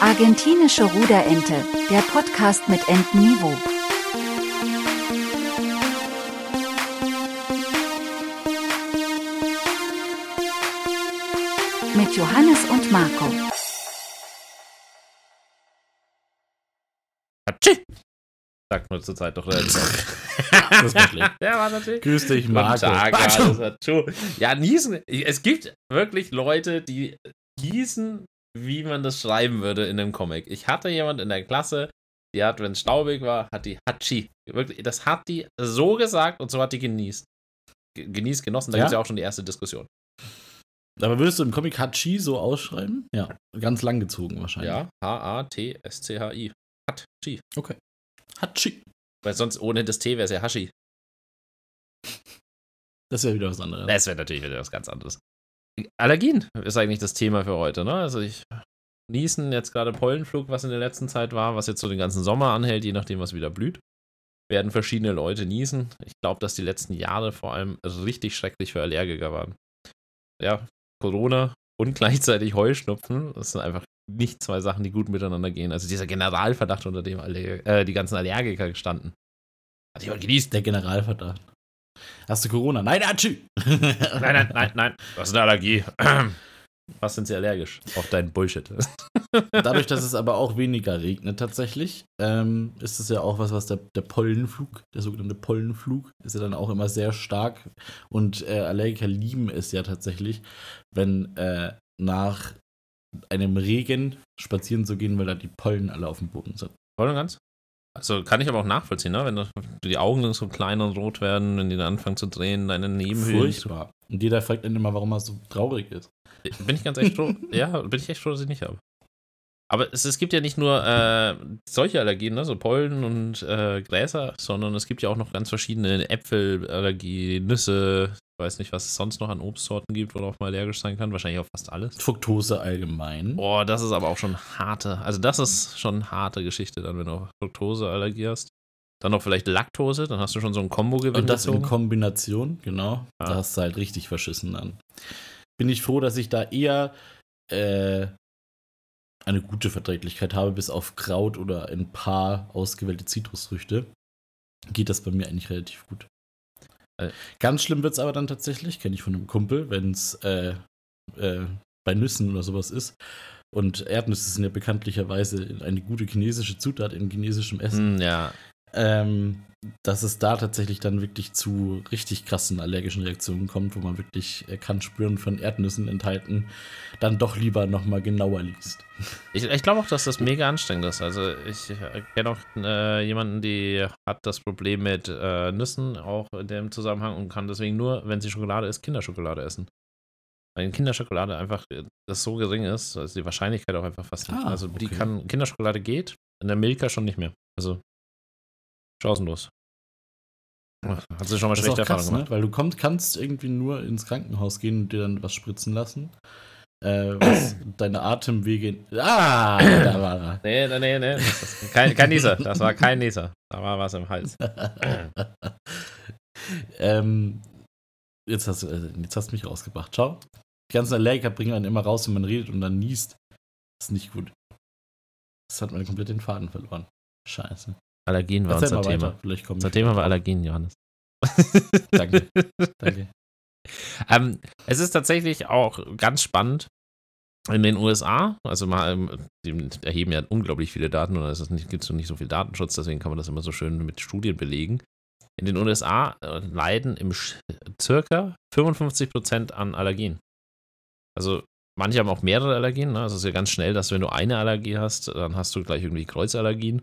Argentinische Ruderente, der Podcast mit Entenniveau. Mit Johannes und Marco. Sagt man zurzeit doch relativ oft. Das war schlecht. Ja, war natürlich. Grüß dich, Marco. Tag, schon- ja, niesen. Es gibt wirklich Leute, die niesen, wie man das schreiben würde in einem Comic. Ich hatte jemand in der Klasse, die hat, wenn es staubig war, hat die Hatschi. Wirklich, das hat die so gesagt und so hat die genießt. Ge- Genießt, genossen, da Ja? gibt es ja auch schon die erste Diskussion. Aber würdest du im Comic Hachi so ausschreiben? Ja. Ganz lang gezogen wahrscheinlich. Ja, H-A-T-S-C-H-I. Hatschi. Hachi. Weil sonst ohne das T wäre es ja Hashi. Das wäre wieder was anderes. Das wäre natürlich wieder was ganz anderes. Allergien ist eigentlich das Thema für heute, ne? Also ich niesen jetzt gerade Pollenflug, was in der letzten Zeit war, was jetzt so den ganzen Sommer anhält, je nachdem, was wieder blüht. Werden verschiedene Leute niesen. Ich glaube, dass die letzten Jahre vor allem richtig schrecklich für Allergiker waren. Ja, Corona und gleichzeitig Heuschnupfen, das sind einfach nicht zwei Sachen, die gut miteinander gehen. Also dieser Generalverdacht, unter dem Aller äh, die ganzen Allergiker gestanden. Hat jemand genießt? Der Generalverdacht. Hast du Corona? Nein, Hachi. Nein, nein, nein, nein. Was ist eine Allergie? Was sind sie allergisch? Auf deinen Bullshit. Dadurch, dass es aber auch weniger regnet tatsächlich, ähm, ist es ja auch was, was der, der Pollenflug, der sogenannte Pollenflug, ist ja dann auch immer sehr stark. Und äh, Allergiker lieben es ja tatsächlich, wenn äh, nach einem Regen spazieren zu gehen, weil da die Pollen alle auf dem Boden sind. Voll und ganz. Also kann ich aber auch nachvollziehen, ne? wenn die Augen so klein und rot werden, wenn die dann anfangen zu drehen, deine Nebenhöhlen. Furchtbar. Und jeder fragt dann immer, warum er so traurig ist. Bin ich ganz echt froh. ja, bin ich echt froh, dass ich nicht habe. Aber es, es gibt ja nicht nur äh, solche Allergien, ne? so Pollen und äh, Gräser, sondern es gibt ja auch noch ganz verschiedene Äpfelallergie, Nüsse, weiß nicht, was es sonst noch an Obstsorten gibt, worauf man allergisch sein kann. Wahrscheinlich auch fast alles. Fructose allgemein. Boah, das ist aber auch schon harte. Also, das ist schon harte Geschichte, dann, wenn du Fructoseallergie hast. Dann noch vielleicht Laktose, dann hast du schon so ein Kombo-Gewinn. Und das in. Kombination, genau. Ja. Da hast du halt richtig verschissen dann. Bin ich froh, dass ich da eher äh, eine gute Verträglichkeit habe, bis auf Kraut oder ein paar ausgewählte Zitrusfrüchte. Geht das bei mir eigentlich relativ gut. Äh. Ganz schlimm wird es aber dann tatsächlich, kenne ich von einem Kumpel, wenn es äh, äh, bei Nüssen oder sowas ist. Und Erdnüsse sind ja bekanntlicherweise eine gute chinesische Zutat in chinesischem Essen Hm, ja. Ähm, dass es da tatsächlich dann wirklich zu richtig krassen allergischen Reaktionen kommt, wo man wirklich äh, kann spüren von Erdnüssen enthalten, dann doch lieber nochmal genauer liest. Ich, ich glaube auch, dass das mega anstrengend ist. Also, ich äh, kenne auch äh, jemanden, die hat das Problem mit äh, Nüssen, auch in dem Zusammenhang, und kann deswegen nur, wenn sie Schokolade isst, Kinderschokolade essen. Weil in Kinderschokolade einfach äh, das so gering ist, also die Wahrscheinlichkeit auch einfach fast nicht. Ah, also, die okay. kann, Kinderschokolade geht, in der Milka schon nicht mehr. Also, chancenlos. Hat sie schon mal Das schlechte krass, Erfahrungen ne? gemacht? weil du kommst, kannst irgendwie nur ins Krankenhaus gehen und dir dann was spritzen lassen, äh, was deine Atemwege... Ah, da war er. Nee, nee, nee, nee. Kein, kein Nieser. Das war kein Nieser. Da war was im Hals. ähm, jetzt, hast, du- äh, jetzt hast du mich rausgebracht. Ciao. Die ganzen Allergiker bringen einen immer raus, wenn man redet und dann niest. Das ist nicht gut. Das hat man komplett den Faden verloren. Scheiße. Allergien war Erzähl unser Thema. Vielleicht kommen Unser Thema war Allergien, Johannes. Danke. Danke. ähm, es ist tatsächlich auch ganz spannend in den USA. Also mal, ähm, die erheben ja unglaublich viele Daten und es gibt so nicht so viel Datenschutz, deswegen kann man das immer so schön mit Studien belegen. In den USA äh, leiden im Sch circa 55% an Allergien. Also manche haben auch mehrere Allergien. Ne? Also es ist ja ganz schnell, dass wenn du eine Allergie hast, dann hast du gleich irgendwie Kreuzallergien.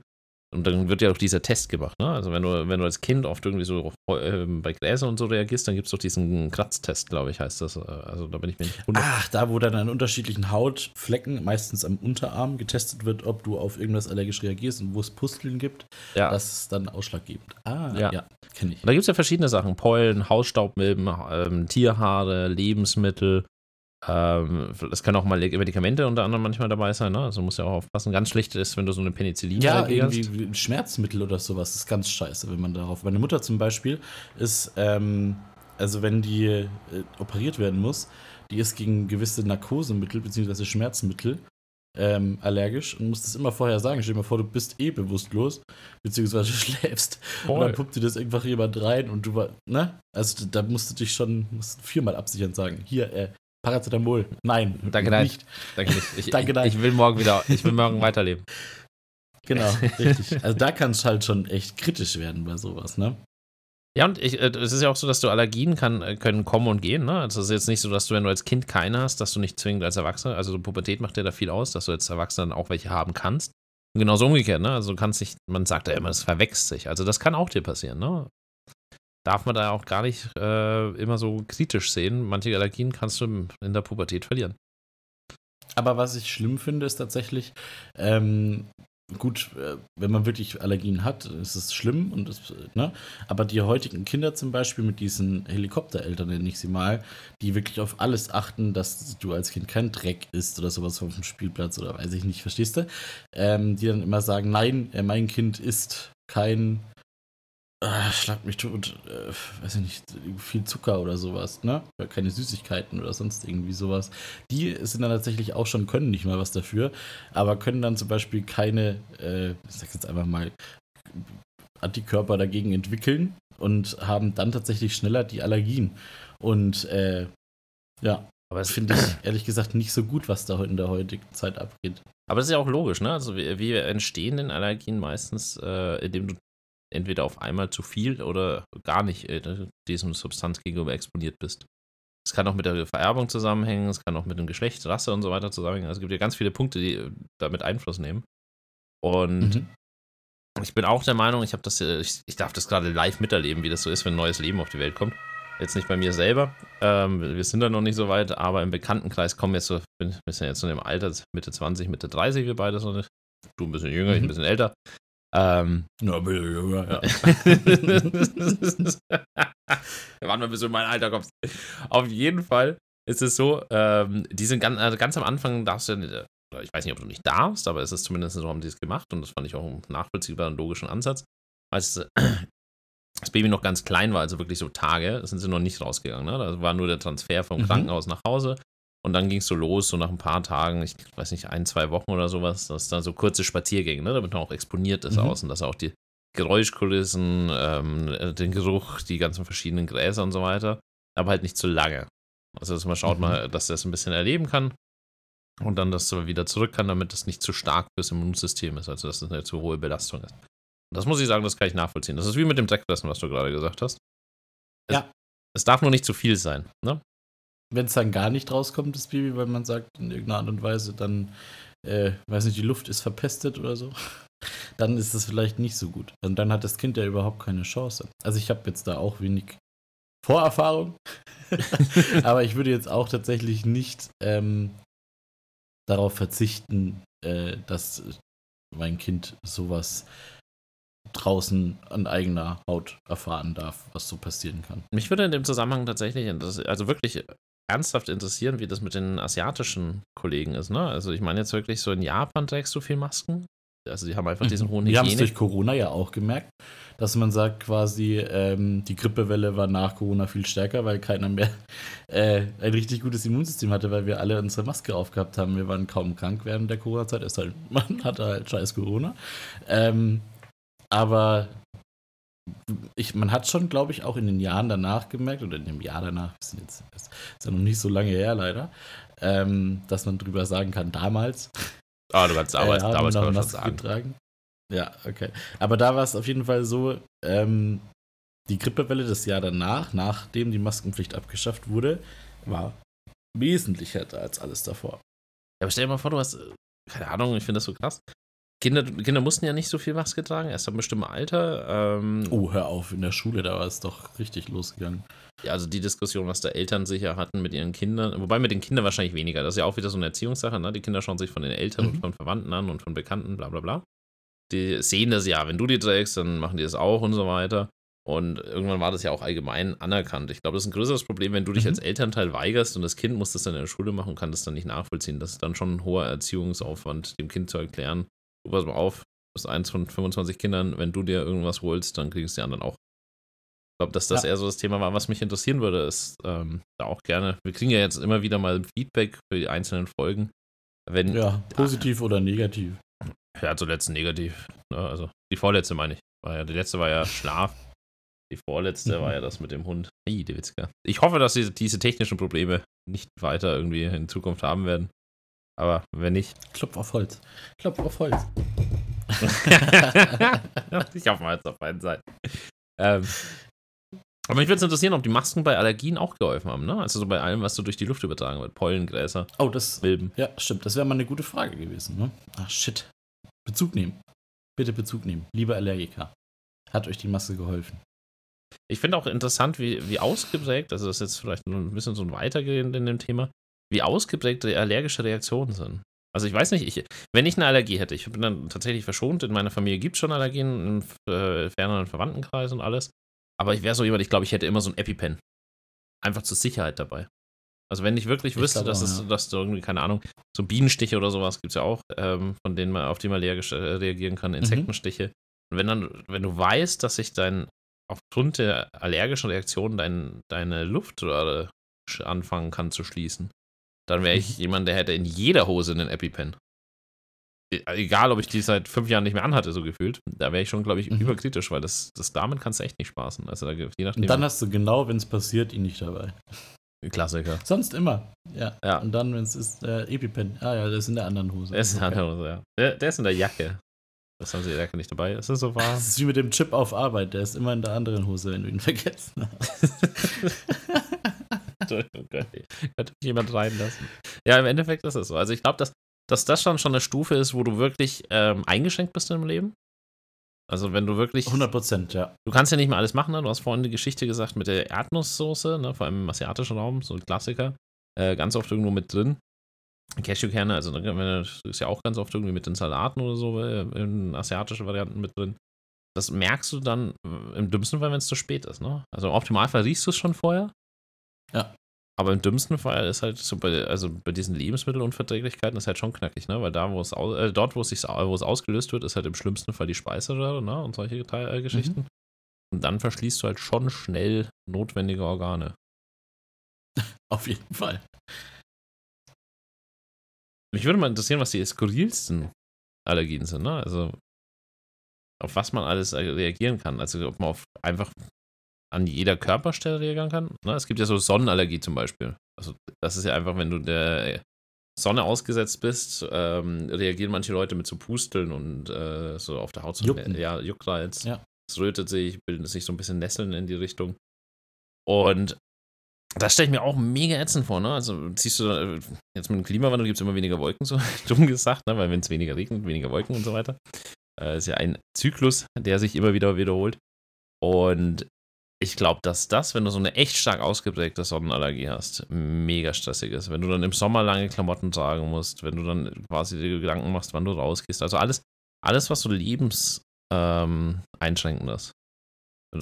Und dann wird ja auch dieser Test gemacht, ne? Also wenn du, wenn du als Kind oft irgendwie so ähm, bei Gräsern und so reagierst, dann gibt es doch diesen Kratztest, glaube ich, heißt das. Also da bin ich mir nicht wundert. Ach, da, wo dann an unterschiedlichen Hautflecken, meistens am Unterarm, getestet wird, ob du auf irgendwas allergisch reagierst und wo es Pusteln gibt. ja. Das ist dann ausschlaggebend. Ah, Ja. ja, kenne ich. Und da gibt es ja verschiedene Sachen: Pollen, Hausstaubmilben, ähm, Tierhaare, Lebensmittel. Ähm, es können auch mal Medikamente unter anderem manchmal dabei sein, ne? Also muss ja auch aufpassen. Ganz schlecht ist, wenn du so eine Penicillin Ja, irgendwie wie Schmerzmittel oder sowas ist ganz scheiße, wenn man darauf. Meine Mutter zum Beispiel ist, ähm, also wenn die äh, operiert werden muss, die ist gegen gewisse Narkosemittel bzw. Schmerzmittel ähm, allergisch und musst es immer vorher sagen. Stell dir mal vor, du bist eh bewusstlos, beziehungsweise schläfst. Voll. Und dann puppt dir das einfach jemand rein und du war, ne? Also da musst du dich schon musst viermal absichern sagen. Hier, äh, Paracetamol. Nein. Danke, nein. nicht. Danke nicht. Ich, Danke, nein. ich will morgen wieder, ich will morgen weiterleben. Genau, richtig. Also da kann es halt schon echt kritisch werden bei sowas, ne? Ja, und ich, äh, es ist ja auch so, dass du Allergien kann, äh, können kommen und gehen. Ne? Also es ist jetzt nicht so, dass du, wenn du als Kind keine hast, dass du nicht zwingend als Erwachsener, also so Pubertät macht dir da viel aus, dass du als Erwachsener dann auch welche haben kannst. Und genauso umgekehrt, ne? Also du kannst nicht, man sagt ja immer, das verwächst sich. Also das kann auch dir passieren, ne? Darf man da auch gar nicht äh, immer so kritisch sehen. Manche Allergien kannst du in der Pubertät verlieren. Aber was ich schlimm finde, ist tatsächlich, ähm, gut, äh, wenn man wirklich Allergien hat, ist es schlimm und das, ne? Aber die heutigen Kinder zum Beispiel mit diesen Helikoptereltern, nenne ich sie mal, die wirklich auf alles achten, dass du als Kind kein Dreck isst oder sowas auf dem Spielplatz oder weiß ich nicht, verstehst du? Ähm, die dann immer sagen, nein, äh, mein Kind isst kein Ah, schlag mich tot, äh, weiß ich nicht, viel Zucker oder sowas, ne? Oder keine Süßigkeiten oder sonst irgendwie sowas. Die sind dann tatsächlich auch schon, können nicht mal was dafür, aber können dann zum Beispiel keine, äh, ich sag's jetzt einfach mal, Antikörper dagegen entwickeln und haben dann tatsächlich schneller die Allergien. Und äh, ja, Aber das es finde ich ehrlich gesagt nicht so gut, was da in der heutigen Zeit abgeht. Aber das ist ja auch logisch, ne? Also wie, wie entstehen denn Allergien meistens, äh, indem du entweder auf einmal zu viel oder gar nicht äh, diesem Substanz gegenüber exponiert bist. Es kann auch mit der Vererbung zusammenhängen, es kann auch mit dem Geschlecht, Rasse und so weiter zusammenhängen. Also es gibt ja ganz viele Punkte, die äh, damit Einfluss nehmen. Und Mhm. ich bin auch der Meinung, ich habe das, äh, ich, ich darf das gerade live miterleben, wie das so ist, wenn ein neues Leben auf die Welt kommt. Jetzt nicht bei mir selber, ähm, wir sind da noch nicht so weit, aber im Bekanntenkreis kommen jetzt so, bin, wir sind jetzt so im Alter, Mitte 20, Mitte 30, wir beide so, du ein bisschen jünger, ich ein Mhm. bisschen älter. Ähm, Ja, ja. Wann mal bis du in mein Alter kommst. Auf jeden Fall ist es so, ähm, die sind ganz, also ganz am Anfang darfst du, ich weiß nicht, ob du nicht darfst, aber es ist zumindest so, haben die es gemacht und das fand ich auch einen nachvollziehbaren, logischen Ansatz. Als das Baby noch ganz klein war, also wirklich so Tage, sind sie noch nicht rausgegangen. Ne? Da war nur der Transfer vom Mhm. Krankenhaus nach Hause und dann ging es so los, so nach ein paar Tagen, ich weiß nicht, ein, zwei Wochen oder sowas, dass da so kurze Spaziergänge, ne? damit man auch exponiert ist Mhm. außen, dass auch die Geräuschkulissen, ähm, äh, den Geruch, die ganzen verschiedenen Gräser und so weiter, aber halt nicht zu lange. Also, dass man schaut Mhm. mal, dass er es ein bisschen erleben kann und dann, dass er wieder zurück kann, damit es nicht zu stark fürs Immunsystem ist, also dass es eine zu hohe Belastung ist. Das muss ich sagen, das kann ich nachvollziehen. Das ist wie mit dem Dreckfressen, was du gerade gesagt hast. Es, Ja. Es darf nur nicht zu viel sein, ne? Wenn es dann gar nicht rauskommt, das Baby, weil man sagt, in irgendeiner Art und Weise, dann, äh, weiß nicht, die Luft ist verpestet oder so, dann ist es vielleicht nicht so gut. Und dann hat das Kind ja überhaupt keine Chance. Also ich habe jetzt da auch wenig Vorerfahrung, aber ich würde jetzt auch tatsächlich nicht ähm, darauf verzichten, äh, dass mein Kind sowas draußen an eigener Haut erfahren darf, was so passieren kann. Mich würde in dem Zusammenhang tatsächlich, also wirklich ernsthaft interessieren, wie das mit den asiatischen Kollegen ist, ne? Also ich meine jetzt wirklich so in Japan trägst du viel Masken. Also die haben einfach diesen hohen Wir haben es durch Hygiene. Corona ja auch gemerkt, dass man sagt quasi, ähm, die Grippewelle war nach Corona viel stärker, weil keiner mehr äh, ein richtig gutes Immunsystem hatte, weil wir alle unsere Maske aufgehabt haben. Wir waren kaum krank während der Corona-Zeit. Halt, man hatte halt scheiß Corona. Ähm, aber ich, man hat schon, glaube ich, auch in den Jahren danach gemerkt, oder in dem Jahr danach, wir sind jetzt, das ist ja noch nicht so lange her leider, ähm, dass man drüber sagen kann, damals, Ah, du kannst damals, äh, damals kann man Maske sagen. getragen. Ja, okay. Aber da war es auf jeden Fall so, ähm, die Grippewelle das Jahr danach, nachdem die Maskenpflicht abgeschafft wurde, war wesentlich härter als alles davor. Ja, aber stell dir mal vor, du hast, äh, keine Ahnung, ich finde das so krass. Kinder, Kinder mussten ja nicht so viel Maske tragen, erst ab einem bestimmten Alter. Ähm, Oh, hör auf, in der Schule, da war es doch richtig losgegangen. Ja, also die Diskussion, was da Eltern sicher hatten mit ihren Kindern, wobei mit den Kindern wahrscheinlich weniger. Das ist ja auch wieder so eine Erziehungssache, ne? Die Kinder schauen sich von den Eltern Mhm. und von Verwandten an und von Bekannten, bla bla bla. Die sehen das ja, wenn du die trägst, dann machen die das auch und so weiter. Und irgendwann war das ja auch allgemein anerkannt. Ich glaube, das ist ein größeres Problem, wenn du dich Mhm. als Elternteil weigerst und das Kind muss das dann in der Schule machen und kann das dann nicht nachvollziehen. Das ist dann schon ein hoher Erziehungsaufwand, dem Kind zu erklären, du pass mal auf, du bist eins von 25 Kindern, wenn du dir irgendwas holst, dann kriegen es die anderen auch. Ich glaube, dass das Ja. eher so das Thema war, was mich interessieren würde, ist ähm, da auch gerne. Wir kriegen ja jetzt immer wieder mal Feedback für die einzelnen Folgen. Wenn, Ja, positiv oder negativ. Ja, zuletzt negativ. Ne? Also die vorletzte meine ich. War ja, die letzte war ja Schlaf. Die vorletzte Mhm. war ja das mit dem Hund. Hey, der Witzka. Ich hoffe, dass sie diese technischen Probleme nicht weiter irgendwie in Zukunft haben werden. Aber wenn nicht. Klopf auf Holz. Klopf auf Holz. ich hoffe mal jetzt auf beiden Seiten. Ähm, aber mich würde es interessieren, ob die Masken bei Allergien auch geholfen haben, ne? Also so bei allem, was so durch die Luft übertragen wird. Pollen, Gräser, Oh, das. Milben. Ja, stimmt. Das wäre mal eine gute Frage gewesen. Ne? Ach, shit. Bezug nehmen. Bitte Bezug nehmen. Lieber Allergiker. Hat euch die Maske geholfen? Ich finde auch interessant, wie, wie ausgeprägt, also das ist jetzt vielleicht ein bisschen so ein Weitergehen in dem Thema, wie ausgeprägt allergische Reaktionen sind. Also ich weiß nicht, ich, wenn ich eine Allergie hätte, ich bin dann tatsächlich verschont, in meiner Familie gibt es schon Allergien, im äh, ferneren Verwandtenkreis und alles, aber ich wäre so jemand, ich glaube, ich hätte immer so ein EpiPen. Einfach zur Sicherheit dabei. Also wenn ich wirklich Ich wüsste, glaube dass, es, ja. dass da irgendwie, keine Ahnung, so Bienenstiche oder sowas gibt es ja auch, ähm, von denen man, auf die man allergisch äh, reagieren kann, Mhm. Insektenstiche. Und wenn dann, wenn du weißt, dass sich dein aufgrund der allergischen Reaktion dein, deine Luftröhre sch- anfangen kann zu schließen, dann wäre ich Mhm. jemand, der hätte in jeder Hose einen EpiPen. E- Egal, ob ich die seit fünf Jahren nicht mehr anhatte, so gefühlt. Da wäre ich schon, glaube ich, Mhm. überkritisch, weil das, das damit kannst du echt nicht spaßen. Also da, je nachdem. Und dann hast du genau, wenn es passiert, ihn nicht dabei. Klassiker. Sonst immer. Ja. Ja. Und dann, wenn es ist, äh, EpiPen. Ah ja, das ist in der anderen Hose. Der ist, in der anderen Hose, ja. der, der ist in der Jacke. Das haben sie der Jacke nicht dabei. Das ist so wahr. Das ist wie mit dem Chip auf Arbeit. Der ist immer in der anderen Hose, wenn du ihn vergessen hast. Entschuldigung, könnte könnte mich jemand reinlassen. Ja, im Endeffekt ist es so. Also ich glaube, dass, dass das schon schon eine Stufe ist, wo du wirklich ähm, eingeschränkt bist im Leben. Also wenn du wirklich, 100 Prozent, ja. du kannst ja nicht mehr alles machen. Ne? Du hast vorhin die Geschichte gesagt mit der Erdnusssoße, ne? vor allem im asiatischen Raum, so ein Klassiker. Äh, ganz oft irgendwo mit drin. Cashewkerne, also man- das ist ja auch ganz oft irgendwie mit den Salaten oder so, äh, in asiatischen Varianten mit drin. Das merkst du dann äh, im dümmsten Fall, wenn es zu spät ist. Ne? Also im Optimalfall riechst du es schon vorher. Ja. Aber im dümmsten Fall ist halt so bei, also bei diesen Lebensmittelunverträglichkeiten ist halt schon knackig, ne? Weil da, wo es au, äh, dort, wo es sich wo es ausgelöst wird, ist halt im schlimmsten Fall die Speiseröhre, ne? Und solche äh, Geschichten. Und dann verschließt du halt schon schnell notwendige Organe. Auf jeden Fall. Mich würde mal interessieren, was die skurrilsten Allergien sind, ne? Also auf was man alles äh, reagieren kann. Also ob man auf einfach an jeder Körperstelle reagieren kann. Ne? Es gibt ja so Sonnenallergie zum Beispiel. Also das ist ja einfach, wenn du der Sonne ausgesetzt bist, ähm, reagieren manche Leute mit so Pusteln und äh, so auf der Haut. So Jucken. Ja, Juckreiz. Ja. Es rötet sich, bildet sich so ein bisschen Nesseln in die Richtung. Und das stelle ich mir auch mega ätzend vor, ne? Also siehst du, äh, jetzt mit dem Klimawandel gibt es immer weniger Wolken, so dumm gesagt, ne? Weil wenn es weniger regnet, weniger Wolken und so weiter. Äh, ist ja ein Zyklus, der sich immer wieder wiederholt. Und ich glaube, dass das, wenn du so eine echt stark ausgeprägte Sonnenallergie hast, mega stressig ist. Wenn du dann im Sommer lange Klamotten tragen musst, wenn du dann quasi dir Gedanken machst, wann du rausgehst. Also alles, alles was so lebenseinschränkend ähm, einschränkend ist.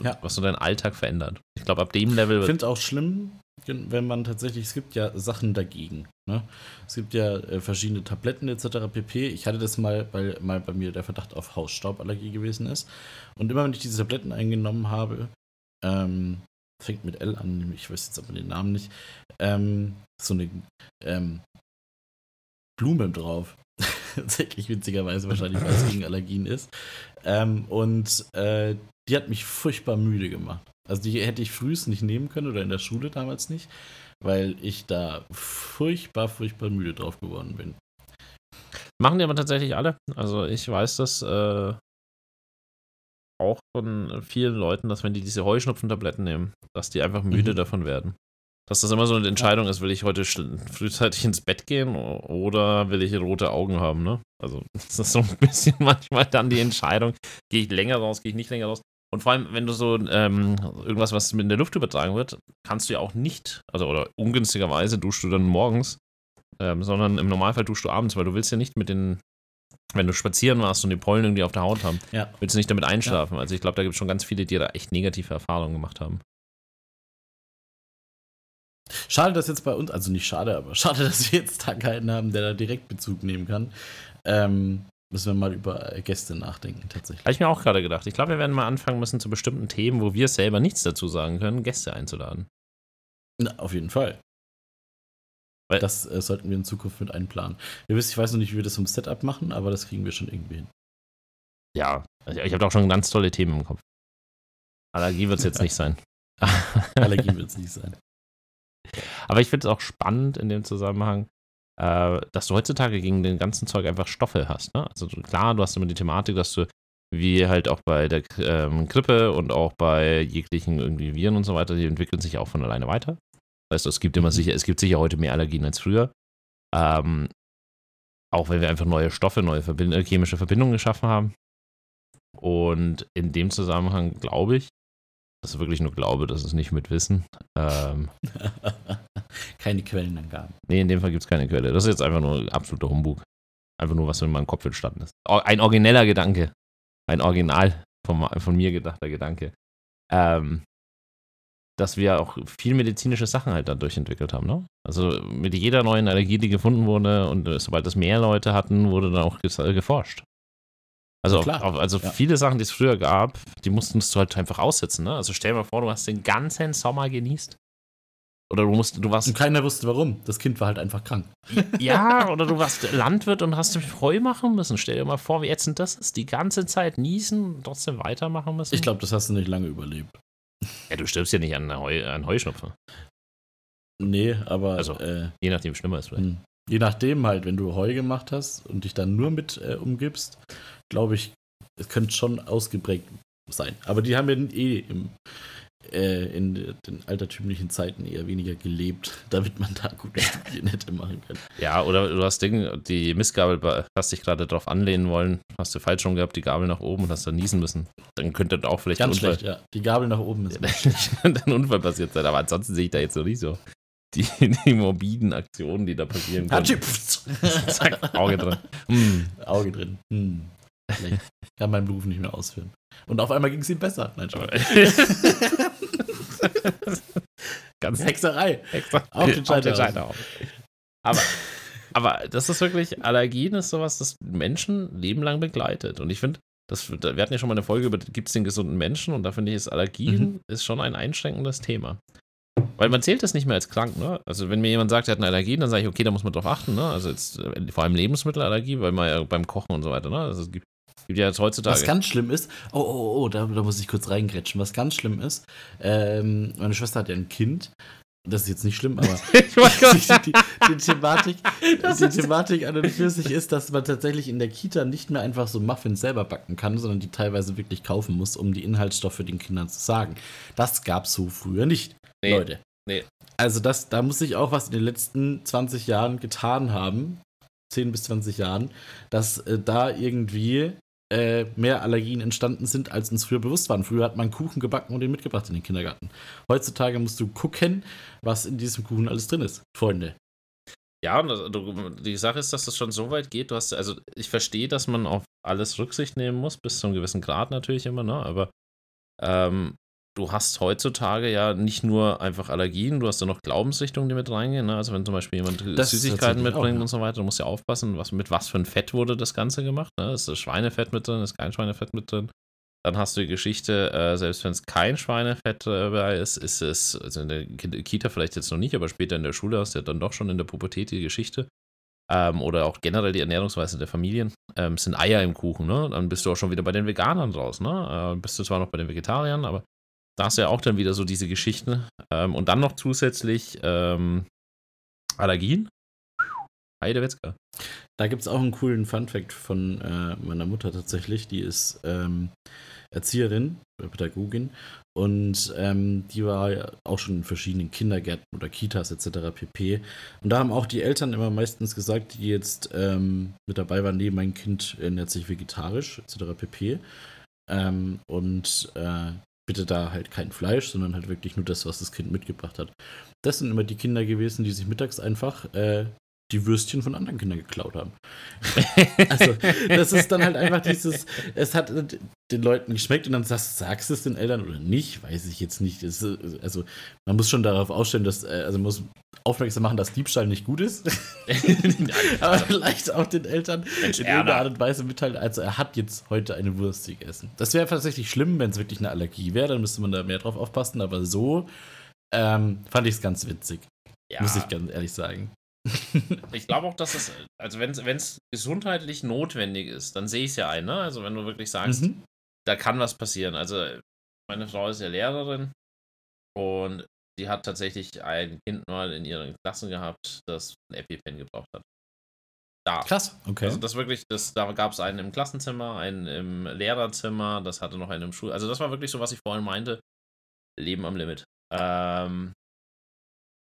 Ja. Was so deinen Alltag verändert. Ich glaube, ab dem Level Ich finde es auch schlimm, wenn man tatsächlich, es gibt ja Sachen dagegen. Ne? Es gibt ja äh, verschiedene Tabletten etc. pp. Ich hatte das mal, weil mal bei mir der Verdacht auf Hausstauballergie gewesen ist. Und immer wenn ich diese Tabletten eingenommen habe, ähm, fängt mit L an, ich weiß jetzt aber den Namen nicht, ähm, so eine ähm, Blume drauf. Tatsächlich witzigerweise wahrscheinlich, weil es gegen Allergien ist. Ähm, und äh, die hat mich furchtbar müde gemacht. Also die hätte ich frühest nicht nehmen können oder in der Schule damals nicht, weil ich da furchtbar, furchtbar müde drauf geworden bin. Machen die aber tatsächlich alle. Also ich weiß das äh, von vielen Leuten, dass wenn die diese Heuschnupfentabletten nehmen, dass die einfach müde Mhm. davon werden. Dass das immer so eine Entscheidung ist, will ich heute frühzeitig ins Bett gehen oder will ich rote Augen haben, ne? Also das ist so ein bisschen manchmal dann die Entscheidung, gehe ich länger raus, gehe ich nicht länger raus. Und vor allem, wenn du so ähm, irgendwas, was mit in der Luft übertragen wird, kannst du ja auch nicht, also oder ungünstigerweise duschst du dann morgens, ähm, sondern im Normalfall duschst du abends, weil du willst ja nicht mit den, wenn du spazieren warst und die Pollen irgendwie auf der Haut haben, Ja. willst du nicht damit einschlafen. Also ich glaube, da gibt es schon ganz viele, die da echt negative Erfahrungen gemacht haben. Schade, dass jetzt bei uns, also nicht schade, aber schade, dass wir jetzt da keinen haben, der da direkt Bezug nehmen kann. Ähm, müssen wir mal über Gäste nachdenken, tatsächlich. Habe ich mir auch gerade gedacht. Ich glaube, wir werden mal anfangen müssen, zu bestimmten Themen, wo wir selber nichts dazu sagen können, Gäste einzuladen. Na, auf jeden Fall. Weil das äh, sollten wir in Zukunft mit einplanen. Ihr wisst, ich weiß noch nicht, wie wir das vom Setup machen, aber das kriegen wir schon irgendwie hin. Ja, also ich habe doch schon ganz tolle Themen im Kopf. Allergie wird es jetzt nicht sein. Allergie wird es nicht sein. Aber ich finde es auch spannend in dem Zusammenhang, äh, dass du heutzutage gegen den ganzen Zeug einfach Stoffe hast. Ne? Also klar, du hast immer die Thematik, dass du wie halt auch bei der ähm, Grippe und auch bei jeglichen irgendwie Viren und so weiter, die entwickeln sich auch von alleine weiter. Das heißt, es gibt immer mhm. sicher, es gibt sicher heute mehr Allergien als früher. Ähm, auch wenn wir einfach neue Stoffe, neue Verbind äh, chemische Verbindungen geschaffen haben. Und in dem Zusammenhang glaube ich, das ist wirklich nur Glaube, das ist nicht mit Wissen. Ähm, keine Quellenangaben. Nee, in dem Fall gibt es keine Quelle. Das ist jetzt einfach nur absoluter Humbug. Einfach nur, was in meinem Kopf entstanden ist. Ein origineller Gedanke. Ein original von, von mir gedachter Gedanke. Ähm, dass wir auch viel medizinische Sachen halt dadurch entwickelt haben. Ne? Also mit jeder neuen Allergie, die gefunden wurde und sobald es mehr Leute hatten, wurde dann auch geforscht. Also, ja, auf, also ja. viele Sachen, die es früher gab, die musstest du halt einfach aussetzen. Ne? Also stell dir mal vor, du hast den ganzen Sommer genießt. Oder du musst, du warst. Und keiner wusste warum. Das Kind war halt einfach krank. Ja, oder du warst Landwirt und hast dich Heu machen müssen. Stell dir mal vor, wie ätzend das ist. Die ganze Zeit niesen und trotzdem weitermachen müssen. Ich glaube, das hast du nicht lange überlebt. Ja, du stirbst ja nicht an, Heu, an Heuschnupfen. Nee, aber. Also, äh, je nachdem, schlimmer ist vielleicht. Hm. Je nachdem halt, wenn du Heu gemacht hast und dich dann nur mit äh, umgibst, glaube ich, es könnte schon ausgeprägt sein. Aber die haben ja eh im, äh, in den altertümlichen Zeiten eher weniger gelebt, damit man da gute Studien hätte machen können. Ja, oder du hast Ding, die Missgabel, hast dich gerade darauf anlehnen wollen, hast du falsch schon gehabt, die Gabel nach oben und hast dann niesen müssen. Dann könnte auch vielleicht Ganz Unfall, schlecht, ja. Die Gabel nach oben ist dann ein Unfall passiert sein, aber ansonsten sehe ich da jetzt noch nicht so die, die morbiden Aktionen, die da passieren können. Zack, Auge drin. Hm. Auge drin. Hm. Vielleicht kann meinen Beruf nicht mehr ausführen. Und auf einmal ging es ihm besser. Nein, schon. Ganz Hexerei. Hexer auf den Scheiter. Aber, aber das ist wirklich, Allergien ist sowas, das Menschen lebenlang begleitet. Und ich finde, das, wir hatten ja schon mal eine Folge über, gibt es den gesunden Menschen? Und da finde ich, ist Allergien mhm. ist schon ein einschränkendes Thema. Weil man zählt das nicht mehr als krank, ne? Also wenn mir jemand sagt, er hat eine Allergie, dann sage ich, okay, da muss man drauf achten, ne? Also jetzt äh, vor allem Lebensmittelallergie, weil man ja beim Kochen und so weiter, ne? Also es gibt, gibt ja jetzt heutzutage. Was ganz schlimm ist, oh, oh, oh, da, da muss ich kurz reingrätschen. Was ganz schlimm ist, ähm, meine Schwester hat ja ein Kind das ist jetzt nicht schlimm, aber die, die, die, Thematik, die Thematik an und für sich ist, dass man tatsächlich in der Kita nicht mehr einfach so Muffins selber backen kann, sondern die teilweise wirklich kaufen muss, um die Inhaltsstoffe den Kindern zu sagen. Das gab es so früher nicht, nee, Leute. Nee. Also das, da muss sich auch was in den letzten 20 Jahren getan haben, 10 bis 20 Jahren, dass äh, da irgendwie äh, mehr Allergien entstanden sind, als uns früher bewusst waren. Früher hat man Kuchen gebacken und den mitgebracht in den Kindergarten. Heutzutage musst du gucken, was in diesem Kuchen alles drin ist, Freunde. Ja, und die Sache ist, dass das schon so weit geht. Du hast, also ich verstehe, dass man auf alles Rücksicht nehmen muss, bis zu einem gewissen Grad natürlich immer, ne? Aber ähm, du hast heutzutage ja nicht nur einfach Allergien, du hast ja noch Glaubensrichtungen, die mit reingehen. Ne? Also wenn zum Beispiel jemand das Süßigkeiten mitbringt auch, und so weiter, du musst ja aufpassen, was, mit was für ein Fett wurde das Ganze gemacht. Ne? Ist das Schweinefett mit drin, ist kein Schweinefett mit drin. Dann hast du die Geschichte, äh, selbst wenn es kein Schweinefett dabei ist, ist es, also in der Kita vielleicht jetzt noch nicht, aber später in der Schule hast du ja dann doch schon in der Pubertät die Geschichte. Ähm, oder auch generell die Ernährungsweise der Familien, ähm, sind Eier im Kuchen, ne? Dann bist du auch schon wieder bei den Veganern draus, ne? Äh, bist du zwar noch bei den Vegetariern, aber da hast du ja auch dann wieder so diese Geschichten. Ähm, und dann noch zusätzlich ähm, Allergien. Heidewetzka. Da gibt es auch einen coolen Fun-Fact von äh, meiner Mutter tatsächlich. Die ist ähm, Erzieherin, Pädagogin. Und ähm, die war auch schon in verschiedenen Kindergärten oder Kitas etc. pp. Und da haben auch die Eltern immer meistens gesagt, die jetzt ähm, mit dabei waren, nee, mein Kind ernährt sich vegetarisch etc. pp. Ähm, und äh, bitte da halt kein Fleisch, sondern halt wirklich nur das, was das Kind mitgebracht hat. Das sind immer die Kinder gewesen, die sich mittags einfach äh, die Würstchen von anderen Kindern geklaut haben. also, das ist dann halt einfach dieses, es hat den Leuten geschmeckt und dann sagst, sagst du es den Eltern oder nicht, weiß ich jetzt nicht. Es, also, man muss schon darauf ausstellen, dass, äh, also muss aufmerksam machen, dass Diebstahl nicht gut ist. Aber vielleicht auch den Eltern Mensch, in irgendeiner Art und Weise mitteilen, also er hat jetzt heute eine Wurst gegessen. Das wäre tatsächlich schlimm, wenn es wirklich eine Allergie wäre, dann müsste man da mehr drauf aufpassen, aber so ähm, fand ich es ganz witzig. Ja. Muss ich ganz ehrlich sagen. ich glaube auch, dass es, also wenn es gesundheitlich notwendig ist, dann sehe ich es ja ein, ne? Also wenn du wirklich sagst, mhm. da kann was passieren. Also meine Frau ist ja Lehrerin und sie hat tatsächlich ein Kind mal in ihren Klassen gehabt, das ein EpiPen gebraucht hat. Da. Krass, okay. Also das wirklich, das, da gab es einen im Klassenzimmer, einen im Lehrerzimmer, das hatte noch einen im Schul. Also das war wirklich so, was ich vorhin meinte. Leben am Limit. Ähm,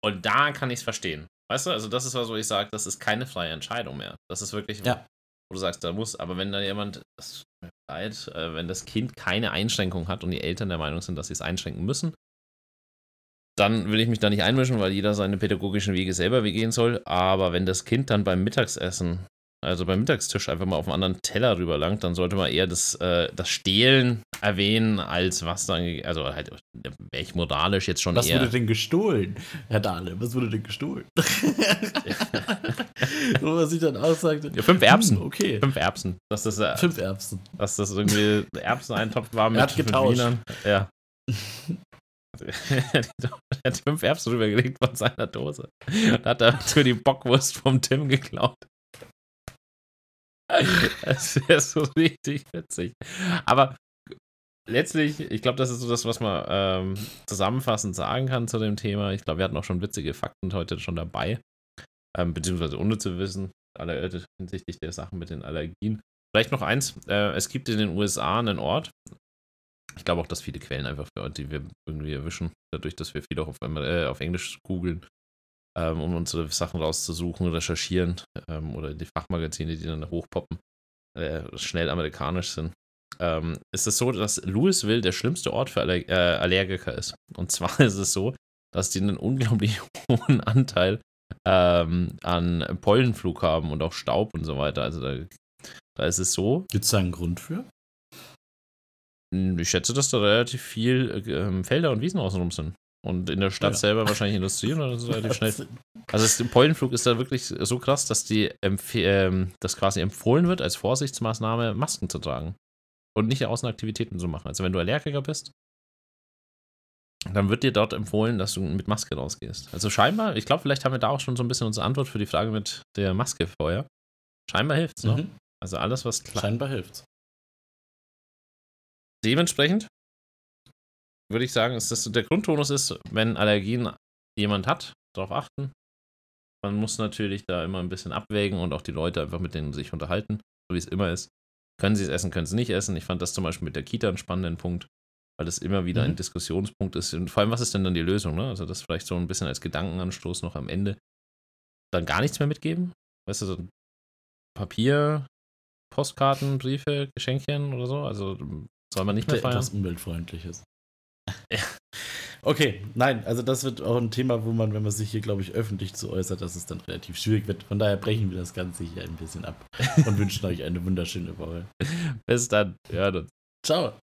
und da kann ich es verstehen. Weißt du, also das ist was, wo ich sage, das ist keine freie Entscheidung mehr. Das ist wirklich, ja. wo du sagst, da muss, aber wenn da jemand, das leid, äh, wenn das Kind keine Einschränkung hat und die Eltern der Meinung sind, dass sie es einschränken müssen, dann will ich mich da nicht einmischen, weil jeder seine pädagogischen Wege selber gehen soll. Aber wenn das Kind dann beim Mittagsessen, also beim Mittagstisch einfach mal auf einen anderen Teller rüberlangt, dann sollte man eher das, äh, das Stehlen erwähnen, als was dann, also halt, wäre ich moralisch jetzt schon was eher. Was wurde denn gestohlen, Herr Dahle? Was wurde denn gestohlen? Wo man sich dann auch sagt. Ja, fünf Erbsen. Hm, okay. Fünf Erbsen. Dass das, äh, fünf Erbsen. Dass das irgendwie Erbseneintopf war mit er hat getauscht. Ja. er hat fünf Erbsen rübergelegt von seiner Dose. Und hat dafür die Bockwurst vom Tim geklaut. Das wäre so richtig witzig. Aber letztlich, ich glaube, das ist so das, was man ähm, zusammenfassend sagen kann zu dem Thema. Ich glaube, wir hatten auch schon witzige Fakten heute schon dabei. Ähm, beziehungsweise ohne zu wissen, alle hinsichtlich der Sachen mit den Allergien. Vielleicht noch eins: äh, Es gibt in den USA einen Ort, ich glaube auch, dass viele Quellen einfach die wir irgendwie erwischen, dadurch, dass wir viel auch auf, äh, auf Englisch googeln, ähm, um unsere Sachen rauszusuchen, recherchieren ähm, oder die Fachmagazine, die dann hochpoppen, äh, schnell amerikanisch sind. Ähm, ist es so, dass Louisville der schlimmste Ort für Aller äh, Allergiker ist. Und zwar ist es so, dass die einen unglaublich hohen Anteil ähm, an Pollenflug haben und auch Staub und so weiter. Also da, da ist es so. Gibt es da einen Grund für? Hm, ich schätze, dass da relativ viel äh, Felder und Wiesen außenrum sind. Und in der Stadt ja. selber wahrscheinlich Industrie oder das ist relativ schnell. Also das Pollenflug ist da wirklich so krass, dass die ähm, dass quasi empfohlen wird, als Vorsichtsmaßnahme Masken zu tragen. Und nicht Außenaktivitäten zu machen. Also wenn du Allergiker bist, dann wird dir dort empfohlen, dass du mit Maske rausgehst. Also scheinbar, ich glaube, vielleicht haben wir da auch schon so ein bisschen unsere Antwort für die Frage mit der Maske vorher. Scheinbar hilft's, ne? Mhm. Also alles, was klar. Scheinbar hilft's dementsprechend würde ich sagen, ist das, der Grundtonus ist, wenn Allergien jemand hat, darauf achten. Man muss natürlich da immer ein bisschen abwägen und auch die Leute einfach mit denen sich unterhalten, so wie es immer ist. Können sie es essen, können sie nicht essen. Ich fand das zum Beispiel mit der Kita einen spannenden Punkt, weil das immer wieder mhm. ein Diskussionspunkt ist. Und vor allem, was ist denn dann die Lösung? Ne? Also das vielleicht so ein bisschen als Gedankenanstoß noch am Ende. Dann gar nichts mehr mitgeben? Weißt du, so Papier, Postkarten, Briefe, Geschenkchen oder so? Also soll man nicht mehr feiern? Etwas umweltfreundliches. Ja. Okay, nein, also das wird auch ein Thema, wo man, wenn man sich hier, glaube ich, öffentlich zu äußert, dass es dann relativ schwierig wird. Von daher brechen wir das Ganze hier ein bisschen ab und wünschen euch eine wunderschöne Woche. Bis dann. Ja, dann. Ciao.